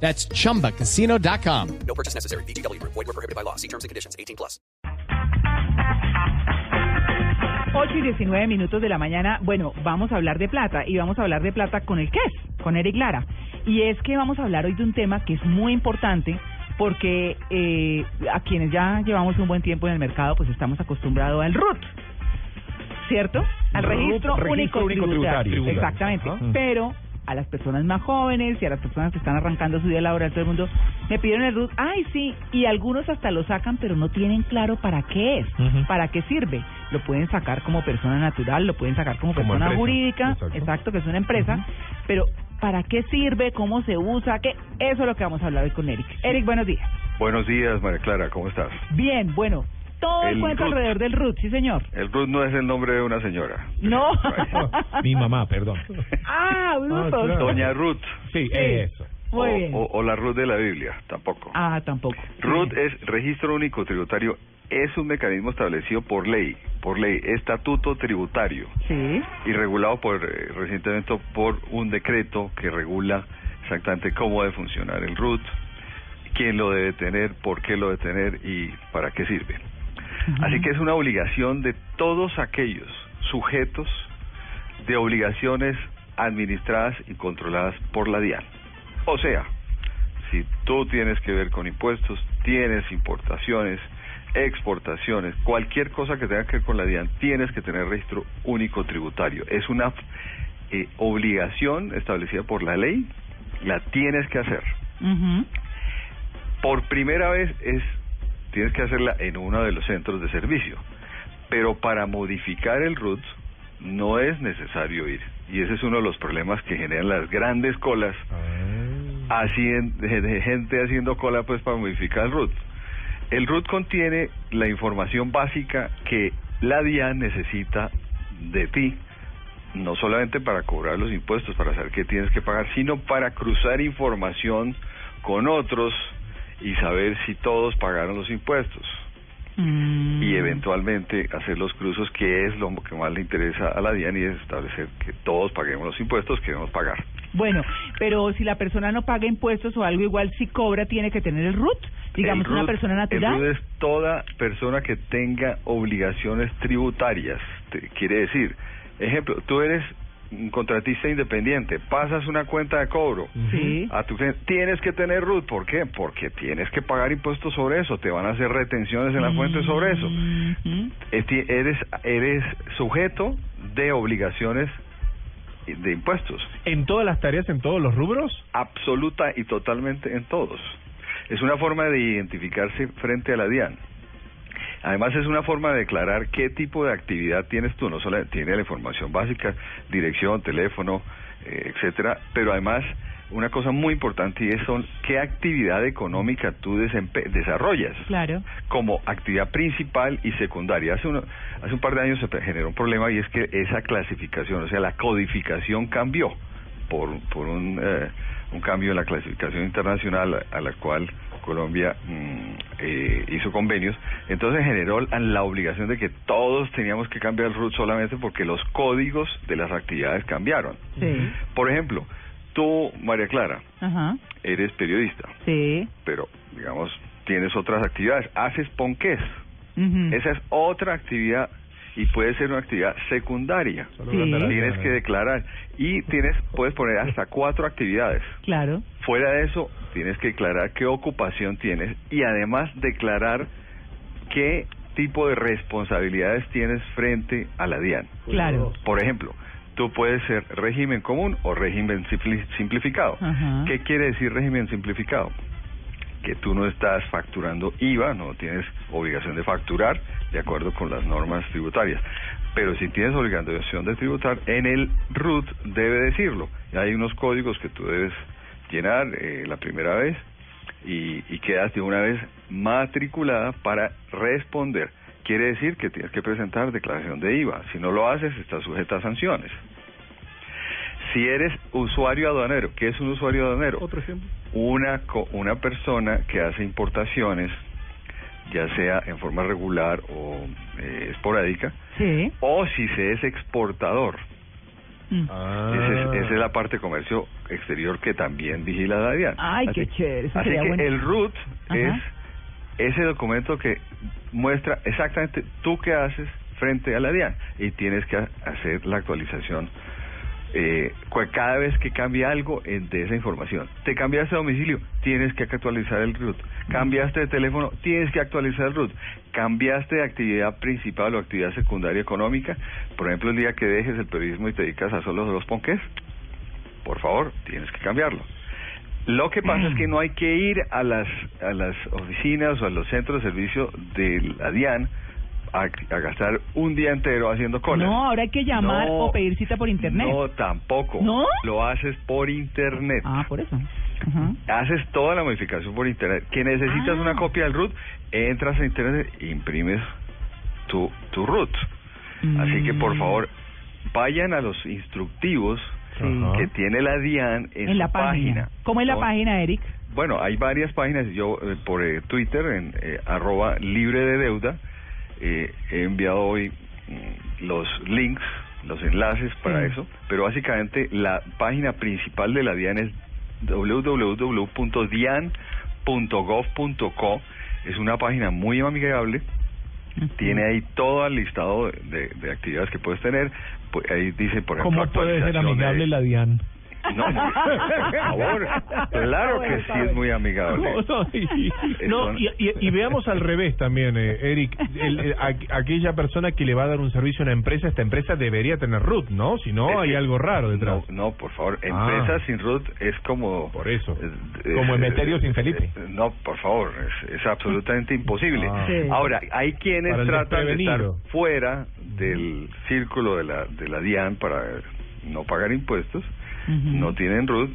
That's chumbacasino.com. No purchase necessary. BGW. Void were prohibited by law. See terms and conditions. 18 plus. 8 y 19 minutos de la mañana. Bueno, vamos a hablar de plata y vamos a hablar de plata con el KES, con Eric Lara. Y es que vamos a hablar hoy de un tema que es muy importante porque eh, a quienes ya llevamos un buen tiempo en el mercado, pues estamos acostumbrados al RUT, ¿cierto? Al RUT, registro, registro único, único tributario. tributario. Exactamente. Ajá. Pero a las personas más jóvenes y a las personas que están arrancando su día laboral, todo el mundo me pidieron el RUT. Ay, sí, y algunos hasta lo sacan, pero no tienen claro para qué es, para qué sirve. Lo pueden sacar como persona natural, lo pueden sacar como, Como persona empresa, jurídica, exacto. exacto, que es una empresa, pero ¿para qué sirve? ¿Cómo se usa? ¿Qué? Eso es lo que vamos a hablar hoy con Eric. Eric, buenos días. Buenos días, María Clara, ¿cómo estás? Bien, bueno, todo el, El cuento alrededor del RUT, sí señor. El Ruth no es el nombre de una señora. No. Mi mamá, perdón. ah, brutos. claro. Doña Ruth. Sí, eso. Muy o, bien. o- o la Ruth de la Biblia, tampoco. Ah, tampoco. Ruth es Registro Único Tributario, es un mecanismo establecido por ley, por ley, estatuto tributario, Sí. y regulado por eh, recientemente por un decreto que regula exactamente cómo debe funcionar el RUT, quién lo debe tener, por qué lo debe tener y para qué sirve. Así que es una obligación de todos aquellos sujetos de obligaciones administradas y controladas por la DIAN. O sea, si tú tienes que ver con impuestos, tienes importaciones, exportaciones, cualquier cosa que tenga que ver con la DIAN, tienes que tener registro único tributario. Es una eh, obligación establecida por la ley, la tienes que hacer. Por primera vez es tienes que hacerla en uno de los centros de servicio, pero para modificar el RUT no es necesario ir. Y ese es uno de los problemas que generan las grandes colas Ah. así de gente haciendo cola pues para modificar el RUT. El RUT contiene la información básica que la DIAN necesita de ti, no solamente para cobrar los impuestos, para saber qué tienes que pagar, sino para cruzar información con otros y saber si todos pagaron los impuestos Mm. y eventualmente hacer los cruzos, que es lo que más le interesa a la DIAN y es establecer que todos paguemos los impuestos que debemos pagar. Bueno, pero si la persona no paga impuestos o algo igual, si cobra, tiene que tener el RUT. Digamos, El una persona El RUT natural. es toda persona que tenga obligaciones tributarias. Te- quiere decir, ejemplo, tú eres contratista independiente, pasas una cuenta de cobro Sí. a tu cliente, tienes que tener RUT. ¿Por qué? Porque tienes que pagar impuestos sobre eso, te van a hacer retenciones en la fuente sobre eso. Eres, eres sujeto de obligaciones de impuestos. ¿En todas las tareas, en todos los rubros? absoluta y totalmente en todos. Es una forma de identificarse frente a la DIAN. Además es una forma de declarar qué tipo de actividad tienes tú, no solo tiene la información básica, dirección, teléfono, eh, etcétera, pero además una cosa muy importante y es son qué actividad económica tú desarrollas Claro. como actividad principal y secundaria. Hace, uno, hace un par de años se generó un problema y es que esa clasificación, o sea, la codificación cambió por, por un, eh, un cambio en la clasificación internacional a, a la cual Colombia mm, eh, hizo convenios. Entonces generó la, obligación de que todos teníamos que cambiar el RUT solamente porque los códigos de las actividades cambiaron. Sí. Por ejemplo, tú, María Clara, Ajá. eres periodista Sí. pero digamos tienes otras actividades, haces ponqués, Ujú. esa es otra actividad y puede ser una actividad secundaria. Sí. Tienes que declarar y tienes puedes poner hasta cuatro actividades. Claro. Fuera de eso, tienes que declarar qué ocupación tienes y además declarar qué tipo de responsabilidades tienes frente a la DIAN. Claro. Por ejemplo, tú puedes ser régimen común o régimen simpli- simplificado. Ajá. ¿Qué quiere decir régimen simplificado? Que tú no estás facturando IVA, no tienes obligación de facturar de acuerdo con las normas tributarias. Pero si tienes obligación de tributar, en el RUT debe decirlo. Hay unos códigos que tú debes llenar eh, la primera vez y, y quedas de una vez matriculada para responder. Quiere decir que tienes que presentar declaración de IVA. Si no lo haces, estás sujeta a sanciones. Si eres usuario aduanero, ¿qué es un usuario aduanero? Otro ejemplo. Una, co- una persona que hace importaciones, ya sea en forma regular o eh, esporádica, Sí. o si se es exportador. Mm. Ah. Ese es- esa es la parte de comercio exterior que también vigila la DIAN. Ay, qué Así- chévere, eso Así sería que bueno. el RUT Ajá. es ese documento que muestra exactamente tú qué haces frente a la DIAN y tienes que ha- hacer la actualización eh, cada vez que cambie algo en- de esa información. Te cambiaste de domicilio, tienes que actualizar el RUT. Cambiaste de teléfono, tienes que actualizar el RUT. Cambiaste de actividad principal o actividad secundaria económica, por ejemplo, el día que dejes el periodismo y te dedicas a solo los ponques, por favor, tienes que cambiarlo. Lo que pasa es que no hay que ir a las a las oficinas o a los centros de servicio de la DIAN a, a gastar un día entero haciendo cola. No, ahora hay que llamar No, o pedir cita por internet. No, tampoco. ¿No? Lo haces por internet. Ah, por eso. Ajá. Haces toda la modificación por internet. Que necesitas Ah. una copia del root, entras a internet e imprimes tu, tu root. Así que por Mm. favor, vayan a los instructivos Sí. Que tiene la DIAN en, En, su la página. ¿Cómo es la página, Eric? Bueno, hay varias páginas. Yo eh, por eh, Twitter, en eh, arroba libre de deuda, eh, he enviado hoy mm, los links, los enlaces para Sí. eso. Pero básicamente la página principal de la DIAN es www.dian.gov.co. Es una página muy amigable. Tiene ahí todo el listado de, de actividades que puedes tener. Ahí dice, por ejemplo, ¿Cómo puede ser de- amigable la DIAN? No, por favor. Claro que sí es muy amigable. No, no, y, no, y, y- y veamos al revés también, eh, Eric. El- el- aqu- aquella persona que le va a dar un servicio a una empresa, esta empresa debería tener root, ¿no? Si no, Es hay que- algo raro detrás. No, no, por favor, Ah. empresa sin root es como... Por eso. eh, Como eh, Emeterio sin eh, Felipe. eh, No, por favor, es, es absolutamente imposible. Ah. Sí. Ahora, hay quienes Para tratan de estar fuera del círculo de la, de la DIAN para no pagar impuestos, No tienen root,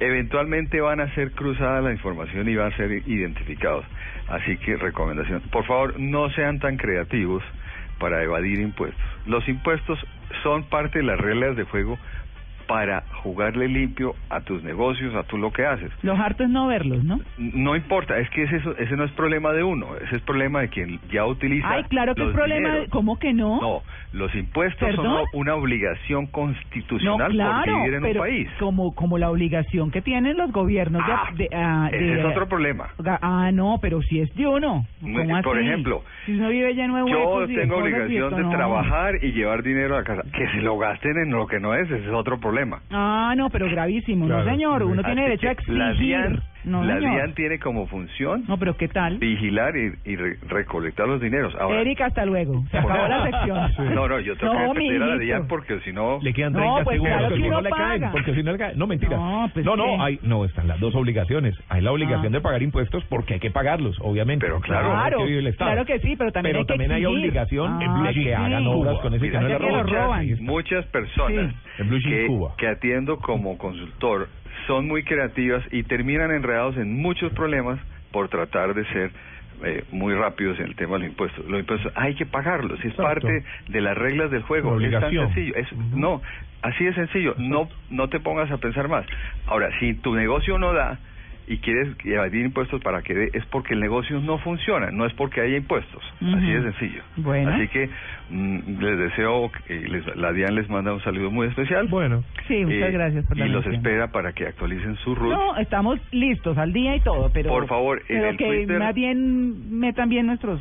eventualmente van a ser cruzadas la información y van a ser identificados. Así que recomendación, por favor, no sean tan creativos para evadir impuestos. Los impuestos son parte de las reglas de juego para jugarle limpio a tus negocios, a tú lo que haces. Los hartos no verlos, ¿no? No importa, es que ese, ese no es problema de uno, ese es problema de quien ya utiliza. Ay, claro que es problema. dineros. de- ¿Cómo que no? No, los impuestos ¿Perdón? son una obligación No, constitucional claro, por vivir en pero un país. como como la obligación que tienen los gobiernos de- Ah, de, ah, ese de- es otro problema. Ah, no, pero si es de uno. ¿Cómo por así? ejemplo, si uno vive lleno de Yo huecos y de tengo obligación de no. trabajar y llevar dinero a casa. Que se lo gasten en lo que no es, ese es otro problema. Ah, no, pero gravísimo, Claro, no señor, uno tiene derecho a la exigir. DIAN, no, la señor. DIAN tiene como función No, pero ¿qué tal? vigilar y, y re- recolectar los dineros. Ahora, Erika, hasta luego. Se acabó la sección. No, no, yo tengo No, que meter a la. DIAN porque si no... Le quedan No, 30 pues segundos claro que porque no le caen, porque si no le caen. No, mentira. No, pues no, no, hay, no, están las dos obligaciones. Hay la obligación Ah. de pagar impuestos porque hay que pagarlos, obviamente. Pero claro. Claro, que vivir el Estado. claro que sí, pero también hay que hay obligación Ah, de sí. que hagan obras con ese que no Mira, le roban. Muchas personas Sí. Que, que atiendo como consultor son muy creativas y terminan enredados en muchos problemas por tratar de ser eh, muy rápidos en el tema de los impuestos. Los impuestos hay que pagarlos, es Exacto. parte de las reglas del juego. Es tan sencillo. Es. No, así de sencillo. No, no te pongas a pensar más. Ahora, si tu negocio no da y quieres evadir impuestos para que dé, es porque el negocio no funciona, no es porque haya impuestos. Así de sencillo. Bueno. Así que mm, les deseo que les- la DIAN les manda un saludo muy especial. Bueno, Sí, muchas Eh, gracias por la Y los mención. espera para que actualicen su RUT. No, estamos listos al día y todo, pero Por favor, en pero el que Twitter- más bien metan bien nuestros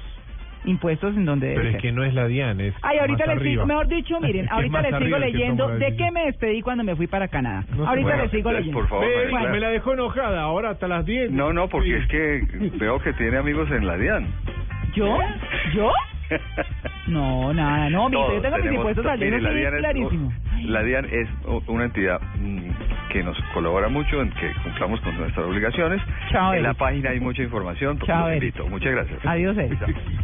impuestos en donde pero debe es ser. que no es la DIAN, es Ay, ahorita más les sigo, arriba. mejor dicho, miren, Es ahorita es les sigo arriba el que leyendo toma la de decisión. qué me despedí cuando me fui para Canadá. No sé. ahorita Bueno, les sigo entonces, leyendo. por favor, Ve, María Clara. me la dejó enojada, ahora hasta las 10. No, no, porque Sí. es que veo que tiene amigos en la DIAN. ¿Yo? ¿Yo? No, nada, no, mi, Todos yo tengo mis tenemos- impuestos al día, mire, es DIAN es- clarísimo. la DIAN es u- una entidad mm, que nos colabora mucho en que cumplamos con nuestras obligaciones. Chao, en la Eric. página hay mucha información. Chao, los Eric. invito. Muchas gracias. Adiós, Eric. Chao.